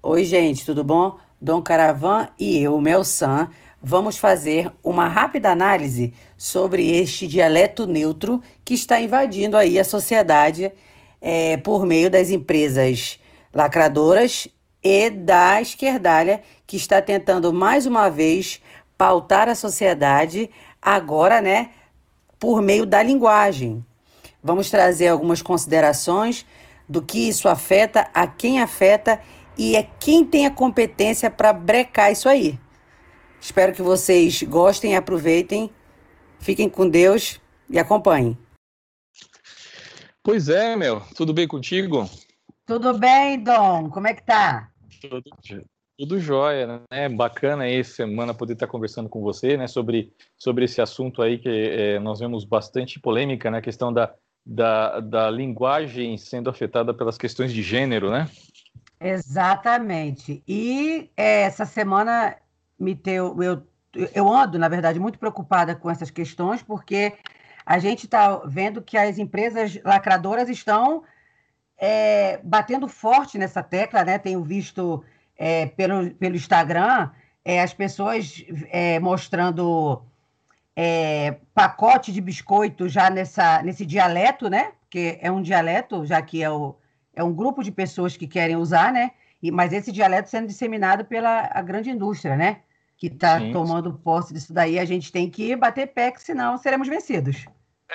Oi, gente, tudo bom? Dom Caravan e eu, Melsan, vamos fazer uma rápida análise sobre este dialeto neutro que está invadindo aí a sociedade é, por meio das empresas lacradoras e da esquerdalha que está tentando mais uma vez pautar a sociedade agora, né, por meio da linguagem. Vamos trazer algumas considerações do que isso afeta, a quem afeta e é quem tem a competência para brecar isso aí. Espero que vocês gostem, aproveitem, fiquem com Deus e acompanhem. Pois é, meu, tudo bem contigo? Tudo bem, Dom, como é que tá? Tudo, tudo jóia, né? Bacana aí semana poder estar conversando com você, né, sobre, sobre esse assunto aí que é, nós vemos bastante polêmica, né, a questão da, da, da linguagem sendo afetada pelas questões de gênero, né? Exatamente. E é, essa semana me teu, eu, eu ando, na verdade, muito preocupada com essas questões, porque a gente está vendo que as empresas lacradoras estão é, batendo forte nessa tecla, né? Tenho visto é, pelo, pelo Instagram é, as pessoas é, mostrando é, pacote de biscoito já nessa, nesse dialeto, né? Porque é um dialeto, já que é o é um grupo de pessoas que querem usar, né? E, mas esse dialeto sendo disseminado pela a grande indústria, né? Que está tomando posse disso daí, a gente tem que bater pé, senão seremos vencidos.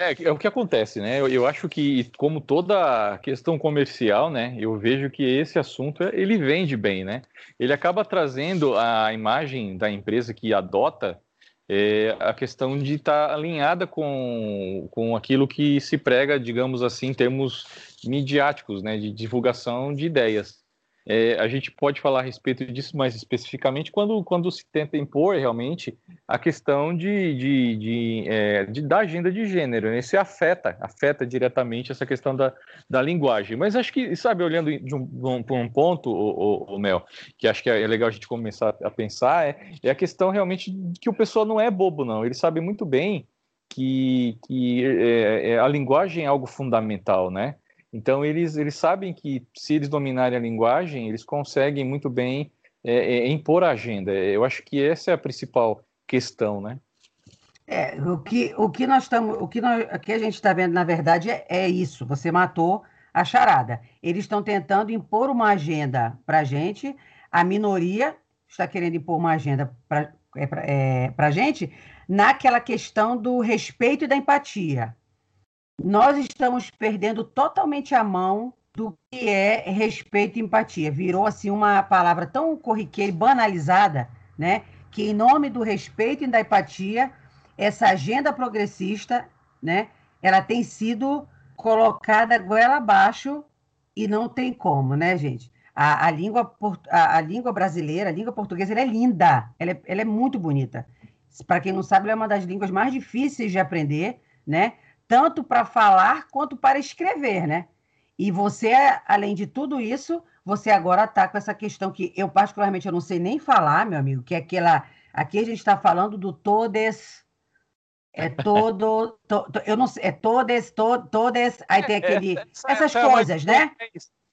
É, é o que acontece, né? Eu, eu, acho que, como toda questão comercial, né? Eu vejo que esse assunto, ele vende bem, né? Ele acaba trazendo a imagem da empresa que adota é, a questão de estar tá alinhada com, com aquilo que se prega, digamos assim, em termos midiáticos, né, de divulgação de ideias. É, a gente pode falar a respeito disso mais especificamente quando, quando se tenta impor realmente a questão de, de, de, é, de da agenda de gênero. Né? Isso afeta, afeta diretamente essa questão da, da linguagem. Mas acho que, sabe, olhando de um, um, um ponto, o, o, o, Mel, que acho que é legal a gente começar a pensar, é, é a questão realmente de que o pessoal não é bobo, não. Ele sabe muito bem que, que é, é a linguagem é algo fundamental, né? Então, eles, eles sabem que se eles dominarem a linguagem, eles conseguem muito bem é, é, impor a agenda. Eu acho que essa é a principal questão, né? É, o que, o que nós estamos, o que, nós, o que a gente está vendo, na verdade, é, é, isso. Você matou a charada. Eles estão tentando impor uma agenda para a gente, a minoria está querendo impor uma agenda para é, a gente naquela questão do respeito e da empatia nós estamos perdendo totalmente a mão do que é respeito e empatia. Virou assim uma palavra tão corriqueira e banalizada, né? Que em nome do respeito e da empatia, essa agenda progressista, né? Ela tem sido colocada goela abaixo e não tem como, né, gente? A, a língua, a, a, língua brasileira, a língua portuguesa, ela é linda, ela é, ela é muito bonita. Para quem não sabe, ela é uma das línguas mais difíceis de aprender, né? Tanto para falar quanto para escrever, né? E você, além de tudo isso, você agora está com essa questão que eu particularmente eu não sei nem falar, meu amigo, que é aquela. Aqui a gente está falando do todes. É todo. To, to, eu não sei, é todes, to, todes. Aí tem aquele. Essa, essas essa coisas, né?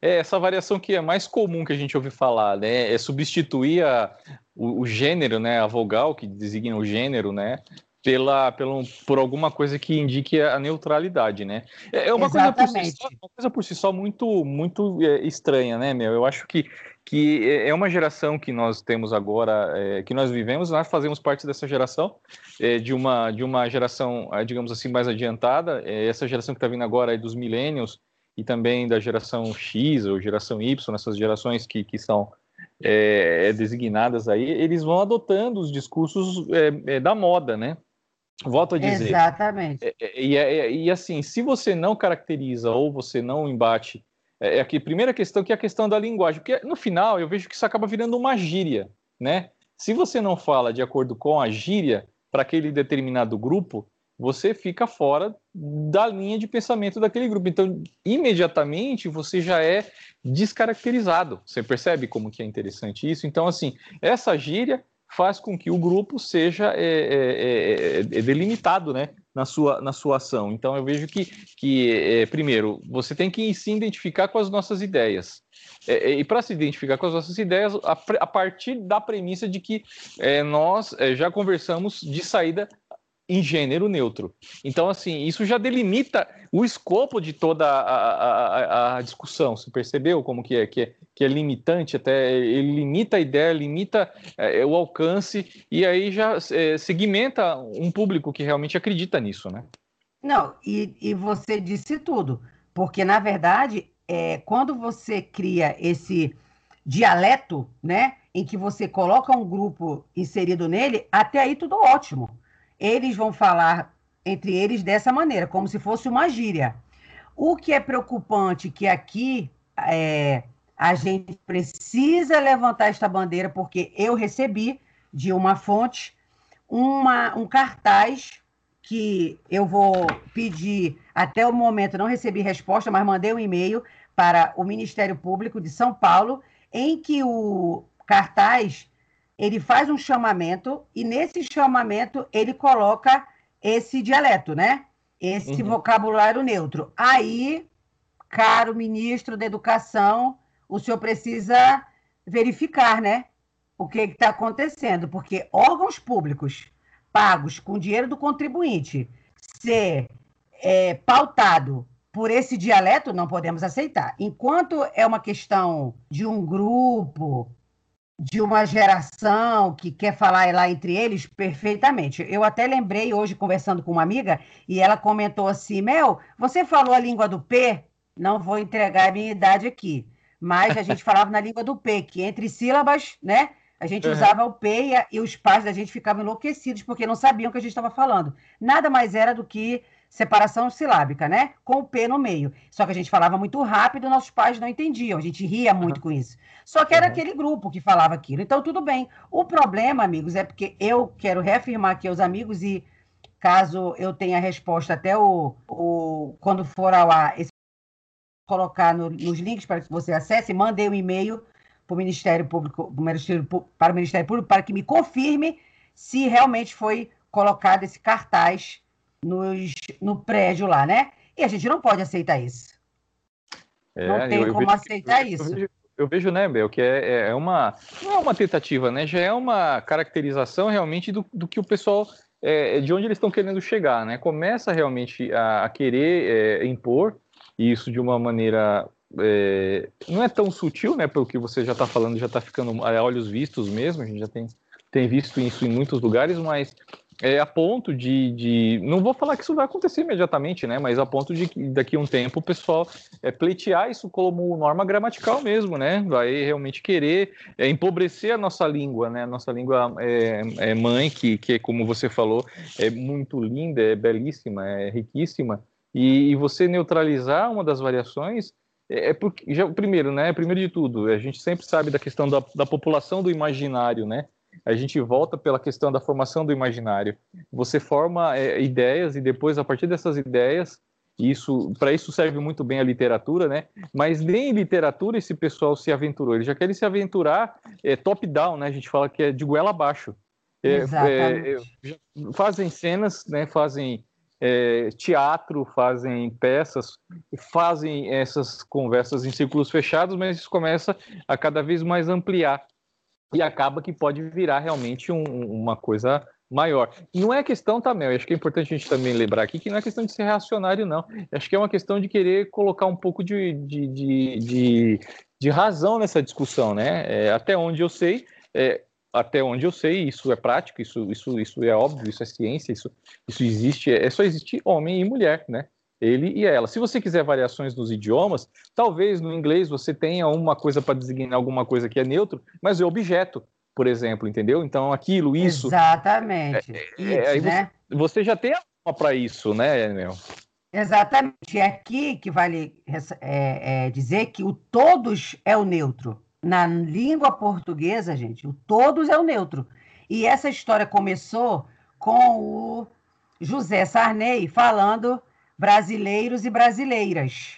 É essa variação que é mais comum que a gente ouve falar, né? É substituir a, o, o, gênero, né? A vogal que designa o gênero, né? Pela, pelo, por alguma coisa que indique a neutralidade, né? É, é uma coisa por si só, uma coisa por si só muito, muito é, estranha, né, meu? Eu acho que, que é, é uma geração que nós temos agora, é, que nós vivemos, nós fazemos parte dessa geração, é, de, uma, de uma geração, é, digamos assim, mais adiantada, essa geração que está vindo agora é dos millennials e também da geração X ou geração Y, essas gerações que, que são designadas aí, eles vão adotando os discursos da moda, né? Volto a dizer. Exatamente. É, é, e, e, e, assim, se você não caracteriza ou você não embate, é, é a primeira questão que é a questão da linguagem, porque no final eu vejo que isso acaba virando uma gíria, né? Se você não fala de acordo com a gíria para aquele determinado grupo, você fica fora da linha de pensamento daquele grupo. Então, imediatamente você já é descaracterizado. Você percebe como que é interessante isso? Então, assim, essa gíria faz com que o grupo seja é, é, é, é, delimitado, né? na sua, na sua ação. Então, eu vejo que, que é, primeiro, você tem que se identificar com as nossas ideias. É, é e para se identificar com as nossas ideias, a, a partir da premissa de que é, nós é, já conversamos de saída em gênero neutro. Então, assim, isso já delimita o escopo de toda a, a, a, discussão. Você percebeu como que é, que é, que é limitante, até ele limita a ideia, limita é, o alcance e aí já é, segmenta um público que realmente acredita nisso, né? Não, e, e você disse tudo, porque na verdade, é, quando você cria esse dialeto, né, em que você coloca um grupo inserido nele, até aí tudo ótimo eles vão falar entre eles dessa maneira, como se fosse uma gíria. O que é preocupante que aqui é, a gente precisa levantar esta bandeira, porque eu recebi de uma fonte uma, um cartaz que eu vou pedir, até o momento não recebi resposta, mas mandei um e-mail para o Ministério Público de São Paulo, em que o cartaz ele faz um chamamento e nesse chamamento ele coloca esse dialeto, né? Esse uhum. vocabulário neutro. Aí, caro ministro da Educação, o senhor precisa verificar, né? O que está acontecendo, porque órgãos públicos pagos com dinheiro do contribuinte ser é, pautado por esse dialeto, não podemos aceitar. Enquanto é uma questão de um grupo de uma geração que quer falar lá entre eles perfeitamente. Eu até lembrei hoje, conversando com uma amiga, e ela comentou assim: Mel, você falou a língua do P? Não vou entregar a minha idade aqui, mas a gente falava na língua do P, que entre sílabas, né? A gente uhum. usava o P e, a, e os pais da gente ficavam enlouquecidos porque não sabiam o que a gente estava falando. Nada mais era do que separação silábica, né? Com o P no meio. Só que a gente falava muito rápido, nossos pais não entendiam, a gente ria muito uhum. com isso. Só que era uhum. aquele grupo que falava aquilo. Então, tudo bem. O problema, amigos, é porque eu quero reafirmar aqui aos amigos e caso eu tenha resposta até o, o quando for ao ar, esse, colocar no, nos links para que você acesse, mandei um e-mail para o Ministério Público, Ministério, para o Ministério Público, para que me confirme se realmente foi colocado esse cartaz nos, no prédio lá, né? E a gente não pode aceitar isso. É, não tem eu, como eu aceitar isso. Eu vejo, eu vejo, né, Bel, que é, é, é uma. Não é uma tentativa, né? Já é uma caracterização realmente do, do que o pessoal. É, de onde eles estão querendo chegar, né? Começa realmente a, a querer é, impor isso de uma maneira é, não é tão sutil, né? Pelo que você já está falando, já está ficando a olhos vistos mesmo. A gente já tem, tem visto isso em muitos lugares, mas é, a ponto de, de, Não vou falar que isso vai acontecer imediatamente, né? Mas a ponto de que daqui a um tempo o pessoal é, pleitear isso como norma gramatical mesmo, né? Vai realmente querer é, empobrecer a nossa língua, né? A nossa língua é, é, mãe, que, que, como você falou, é muito linda, é belíssima, é riquíssima. E, e você neutralizar uma das variações é, é porque, já, primeiro, né? Primeiro de tudo, a gente sempre sabe da questão da, da população do imaginário, né? A gente volta pela questão da formação do imaginário. Você forma é, ideias e depois, a partir dessas ideias, isso para isso serve muito bem a literatura, né? Mas nem em literatura esse pessoal se aventurou. Eles já querem se aventurar é, top-down, né? A gente fala que é de goela abaixo. É, é, fazem cenas, né? Fazem é, teatro, fazem peças, fazem essas conversas em círculos fechados, mas isso começa a cada vez mais ampliar e acaba que pode virar realmente um, uma coisa maior. Não é questão também, acho que é importante a gente também lembrar aqui que não é questão de ser reacionário, não. Acho que é uma questão de querer colocar um pouco de, de, de, de, de razão nessa discussão, né? É, até onde eu sei, é, até onde eu sei, isso é prático, isso, isso, isso é óbvio, isso é ciência, isso, isso existe, é, é só existe homem e mulher, né? Ele e ela. Se você quiser variações nos idiomas, talvez no inglês você tenha uma coisa para designar alguma coisa que é neutro, mas é objeto, por exemplo, entendeu? Então aquilo, isso. Exatamente. É, é, isso, né? você, você, já tem uma para isso, né, Enel? Exatamente. É aqui que vale é, é, dizer que o todos é o neutro. Na língua portuguesa, gente, o todos é o neutro. E essa história começou com o José Sarney falando brasileiros e brasileiras.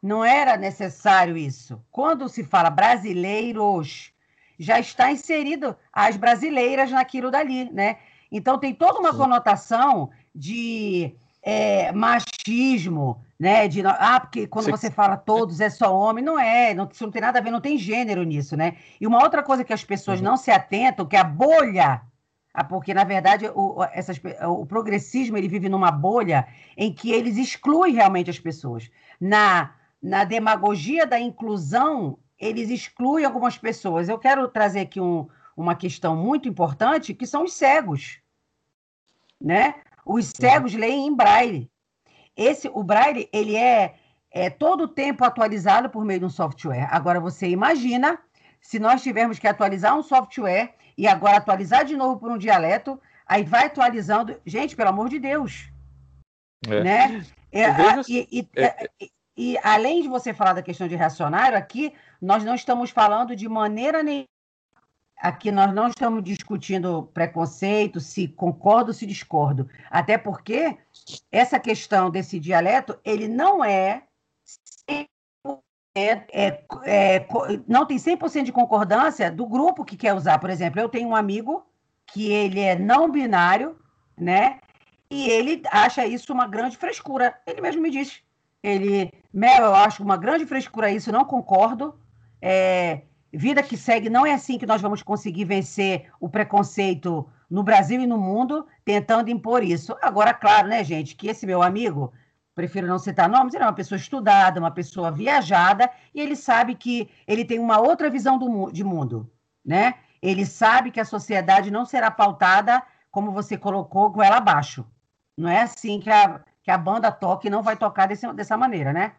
Não era necessário isso. Quando se fala brasileiros, já está inserido as brasileiras naquilo dali, né? Então tem toda uma Sim. conotação de é, machismo, né? De, ah, porque quando Sim. você fala todos é só homem, não é, não, isso não tem nada a ver, não tem gênero nisso, né? E uma outra coisa que as pessoas uhum. não se atentam, que é a bolha, porque na verdade o, essas, o progressismo ele vive numa bolha em que eles excluem realmente as pessoas. Na, na demagogia da inclusão, eles excluem algumas pessoas. Eu quero trazer aqui um, uma questão muito importante, que são os cegos, né? Os cegos uhum. leem em braille. Esse, o braille, ele é, é todo o tempo atualizado por meio de um software. Agora, você imagina se nós tivermos que atualizar um software e agora atualizar de novo por um dialeto, aí vai atualizando. Gente, pelo amor de Deus. É. Né? É, e, e, é, e, e, além de você falar da questão de reacionário, aqui nós não estamos falando de maneira nenhuma Aqui nós não estamos discutindo preconceito, se concordo ou se discordo. Até porque essa questão desse dialeto, ele não é, é, é, é não tem 100% de concordância do grupo que quer usar. Por exemplo, eu tenho um amigo que ele é não binário, né? E ele acha isso uma grande frescura. Ele mesmo me disse. Ele, Mel, eu acho uma grande frescura isso, não concordo. É, Vida que segue, não é assim que nós vamos conseguir vencer o preconceito no Brasil e no mundo, tentando impor isso. Agora, claro, né, gente, que esse meu amigo, prefiro não citar nomes, ele é uma pessoa estudada, uma pessoa viajada, e ele sabe que ele tem uma outra visão do, de mundo, né? Ele sabe que a sociedade não será pautada, como você colocou, com ela abaixo. Não é assim que a, que a banda toca e não vai tocar desse, dessa maneira, né?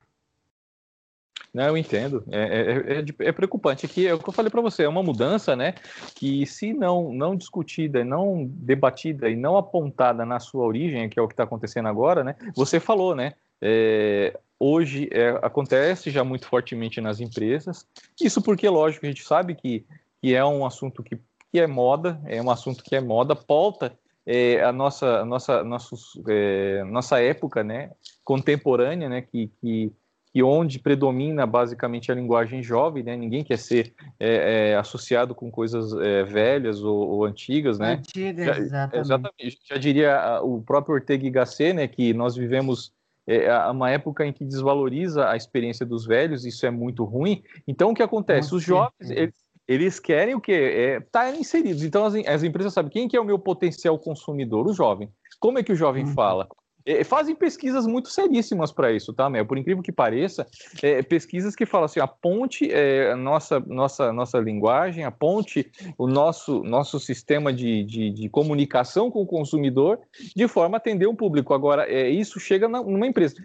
Não, eu entendo. É, é, é, é preocupante. Aqui é o que eu falei para você, é uma mudança, né? Que se não não discutida, não debatida e não apontada na sua origem, que é o que está acontecendo agora, né? Você falou, né? É, hoje é, acontece já muito fortemente nas empresas. Isso porque, lógico, a gente sabe que, que é um assunto que, que é moda, é um assunto que é moda, pauta é, a nossa, a nossa, nossos, é, nossa época, né? Contemporânea, né? Que, que que onde predomina basicamente a linguagem jovem, né? Ninguém quer ser é, é, associado com coisas é, velhas ou, ou, antigas, né? Antigas, já, exatamente. exatamente. Já diria o próprio Ortega y Gasset, né? Que nós vivemos é, uma época em que desvaloriza a experiência dos velhos, isso é muito ruim. Então, o que acontece? Os jovens, eles, eles querem o quê? É, estar tá inseridos. Então, as, as, empresas sabem quem que é o meu potencial consumidor? O jovem. Como é que o jovem uhum. fala? É, fazem pesquisas muito seríssimas para isso, tá, Mel? Por incrível que pareça, é, pesquisas que falam assim, a ponte é, nossa, nossa, nossa linguagem, a ponte o nosso, nosso sistema de, de, de, comunicação com o consumidor de forma a atender um público. Agora, é, isso chega na, numa empresa.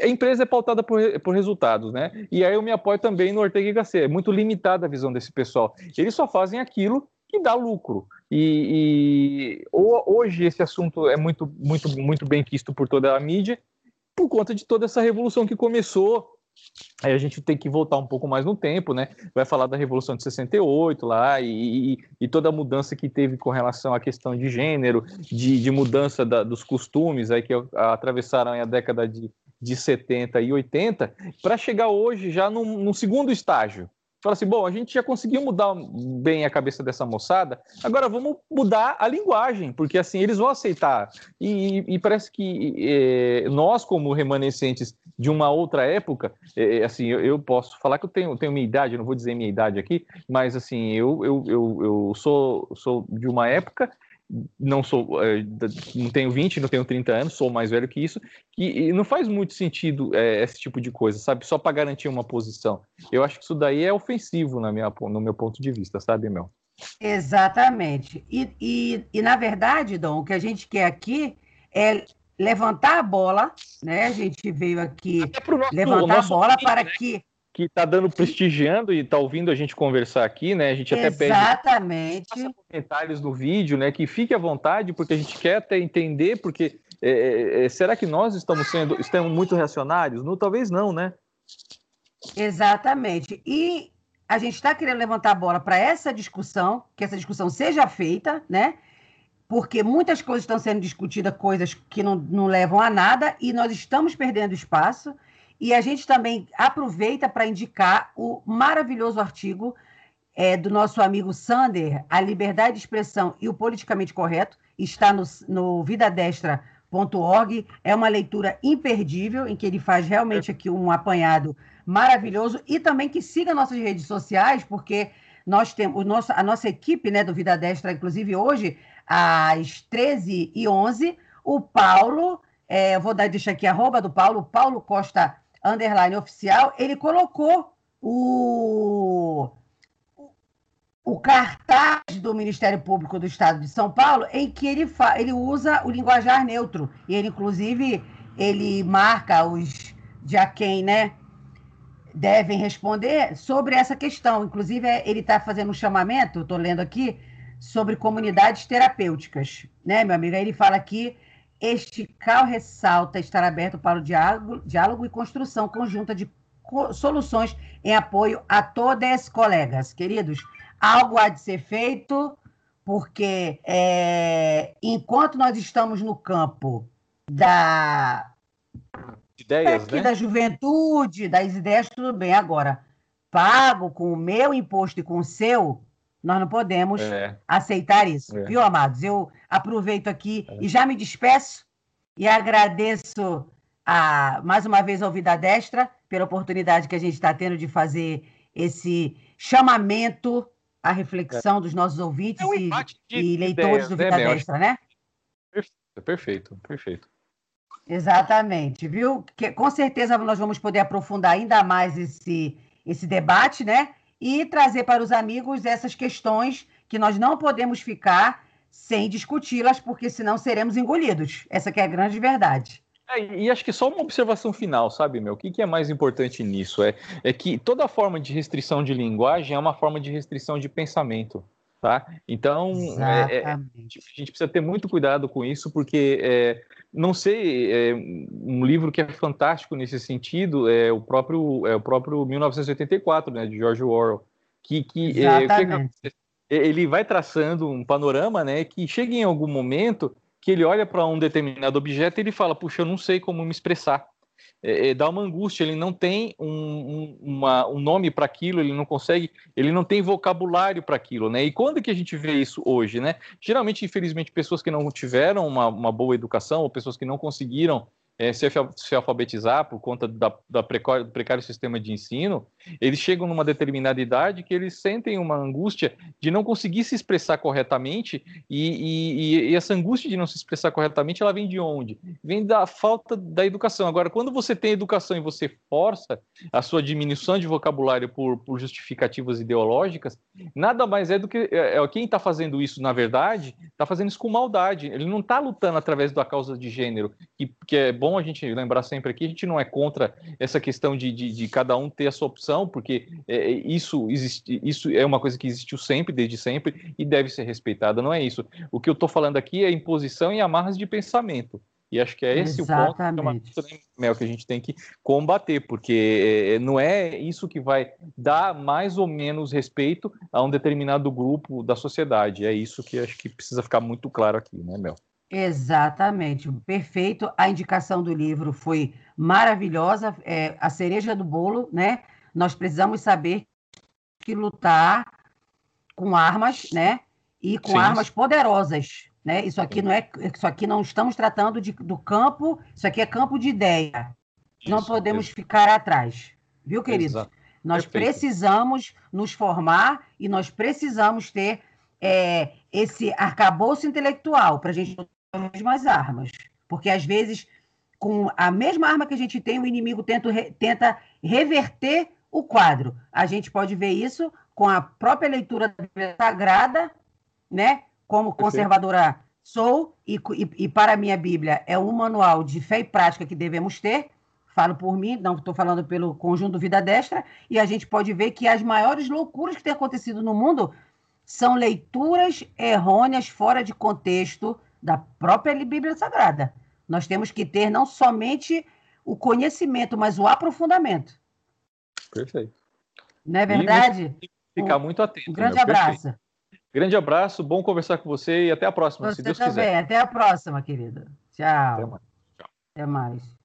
A empresa é pautada por, por resultados, né? E aí eu me apoio também no Ortega y Gasset. É muito limitada a visão desse pessoal. Eles só fazem aquilo que dá lucro. E, e, hoje esse assunto é muito, muito, muito bem visto por toda a mídia, por conta de toda essa revolução que começou. Aí a gente tem que voltar um pouco mais no tempo, né? Vai falar da Revolução de 68 lá e, e, e toda a mudança que teve com relação à questão de gênero, de, de mudança da, dos costumes aí que atravessaram a década de, de 70 e 80, para chegar hoje já num, num segundo estágio, fala assim: bom, a gente já conseguiu mudar bem a cabeça dessa moçada, agora vamos mudar a linguagem, porque assim eles vão aceitar. E, e parece que é, nós, como remanescentes de uma outra época, é, assim, eu, eu, posso falar que eu tenho, tenho minha idade, não vou dizer minha idade aqui, mas assim, eu, eu, eu, eu sou, sou de uma época não sou, é, não tenho 20, não tenho 30 anos, sou mais velho que isso, e, não faz muito sentido é, esse tipo de coisa, sabe? Só para garantir uma posição. Eu acho que isso daí é ofensivo na minha, no meu ponto de vista, sabe, Mel? Exatamente. E, e, e, na verdade, Dom, o que a gente quer aqui é levantar a bola, né? A gente veio aqui nosso, levantar a bola para né? que que está dando prestigiando e está ouvindo a gente conversar aqui, né? A gente até pede Exatamente. comentários no vídeo, né? Que fique à vontade, porque a gente quer até entender, porque é, é, é, será que nós estamos sendo estamos muito reacionários? Não, talvez não, né? Exatamente. E a gente está querendo levantar a bola para essa discussão, que essa discussão seja feita, né? Porque muitas coisas estão sendo discutidas, coisas que não, não levam a nada, e nós estamos perdendo espaço. E a gente também aproveita para indicar o maravilhoso artigo é, do nosso amigo Sander, A Liberdade de Expressão e o Politicamente Correto, está no, no vidadestra.com.br. org é uma leitura imperdível, em que ele faz realmente aqui um apanhado maravilhoso e também que siga nossas redes sociais, porque nós temos nosso, a nossa equipe né, do Vida Destra, inclusive hoje, às 13h11, o Paulo, é, vou dar, deixar aqui arroba do Paulo, Paulo Costa underline oficial, ele colocou o, o cartaz do Ministério Público do Estado de São Paulo, em que ele, fa, ele usa o linguajar neutro. E ele, inclusive, ele marca os de a quem, né? devem responder sobre essa questão. Inclusive, é, ele está fazendo um chamamento, estou lendo aqui, sobre comunidades terapêuticas, né, meu amigo? Aí ele fala aqui, este CAL ressalta estar aberto para o diálogo, diálogo e construção conjunta de co soluções em apoio a todas colegas. Queridos, algo há de ser feito, porque é, enquanto nós estamos no campo da ideias, né? da juventude, das ideias, tudo bem. Agora, pago com o meu imposto e com o seu, nós não podemos é. aceitar isso, é. viu, amados? Eu aproveito aqui é. e já me despeço e agradeço a, mais uma vez ao Vida Destra pela oportunidade que a gente está tendo de fazer esse chamamento à reflexão dos nossos ouvintes é um e, e, leitores ideias, do né, Vida né, Destra, né? Perfeito, perfeito. Exatamente, viu? Que, com certeza nós vamos poder aprofundar ainda mais esse, esse debate, né? E trazer para os amigos essas questões que nós não podemos ficar sem discuti-las, porque senão seremos engolidos. Essa é a grande verdade. É, e acho que só uma observação final, sabe, meu? O que, que é mais importante nisso? É, é que toda forma de restrição de linguagem é uma forma de restrição de pensamento. Tá? Então, é, é, a gente precisa ter muito cuidado com isso, porque é, não sei, é, um livro que é fantástico nesse sentido é o próprio, é o próprio 1984, né, de George Orwell, que, que, é, que ele vai traçando um panorama, né, que chega em algum momento que ele olha para um determinado objeto e ele fala, puxa, eu não sei como me expressar é, é, dá uma angústia, ele não tem um, um, uma, um nome para aquilo, ele não consegue, ele não tem vocabulário para aquilo, né? E quando que a gente vê isso hoje, né? Geralmente, infelizmente, pessoas que não tiveram uma, uma boa educação ou pessoas que não conseguiram é, se, se, alfabetizar por conta da, da do precário sistema de ensino, eles chegam numa determinada idade que eles sentem uma angústia de não conseguir se expressar corretamente e, e, e, essa angústia de não se expressar corretamente, ela vem de onde? Vem da falta da educação. Agora, quando você tem educação e você força a sua diminuição de vocabulário por, por justificativas ideológicas, nada mais é do que é, é quem está fazendo isso, na verdade, está fazendo isso com maldade. Ele não está lutando através da causa de gênero, que, que é bom a gente lembrar sempre aqui, a gente não é contra essa questão de, de, de cada um ter a sua opção, porque é, é, isso, existe, isso é uma coisa que existiu sempre, desde sempre, e deve ser respeitada, não é isso. O que eu estou falando aqui é imposição e amarras de pensamento. E acho que é esse Exatamente. o ponto que, Mel, que a gente tem que combater, porque é, é, não é isso que vai dar mais ou menos respeito a um determinado grupo da sociedade. É isso que acho que precisa ficar muito claro aqui, né, Mel? Exatamente, perfeito. A indicação do livro foi maravilhosa, é, a cereja do bolo, né? Nós precisamos saber que lutar com armas, né? E com Sim. armas poderosas, né? Isso aqui não é, isso aqui não estamos tratando de, do campo, isso aqui é campo de ideia. Isso, não podemos ficar atrás, viu, queridos? Exato. Nós Perfeito. precisamos nos formar e nós precisamos ter é, esse arcabouço intelectual para a gente as mesmas armas. Porque, às vezes, com a mesma arma que a gente tem, o inimigo tenta, tenta reverter o quadro. A gente pode ver isso com a própria leitura da Bíblia Sagrada, né? Como conservadora sou, e, e, e para a minha Bíblia é um manual de fé e prática que devemos ter. Falo por mim, não estou falando pelo conjunto Vida Destra, e a gente pode ver que as maiores loucuras que têm acontecido no mundo são leituras errôneas, fora de contexto, da própria Bíblia Sagrada. Nós temos que ter não somente o conhecimento, mas o aprofundamento. Perfeito. Não é verdade? ficar muito atento. Um grande abraço. Grande abraço, bom conversar com você e até a próxima, você se Deus também. quiser. Até a próxima, querida. Tchau. Até mais. Até mais.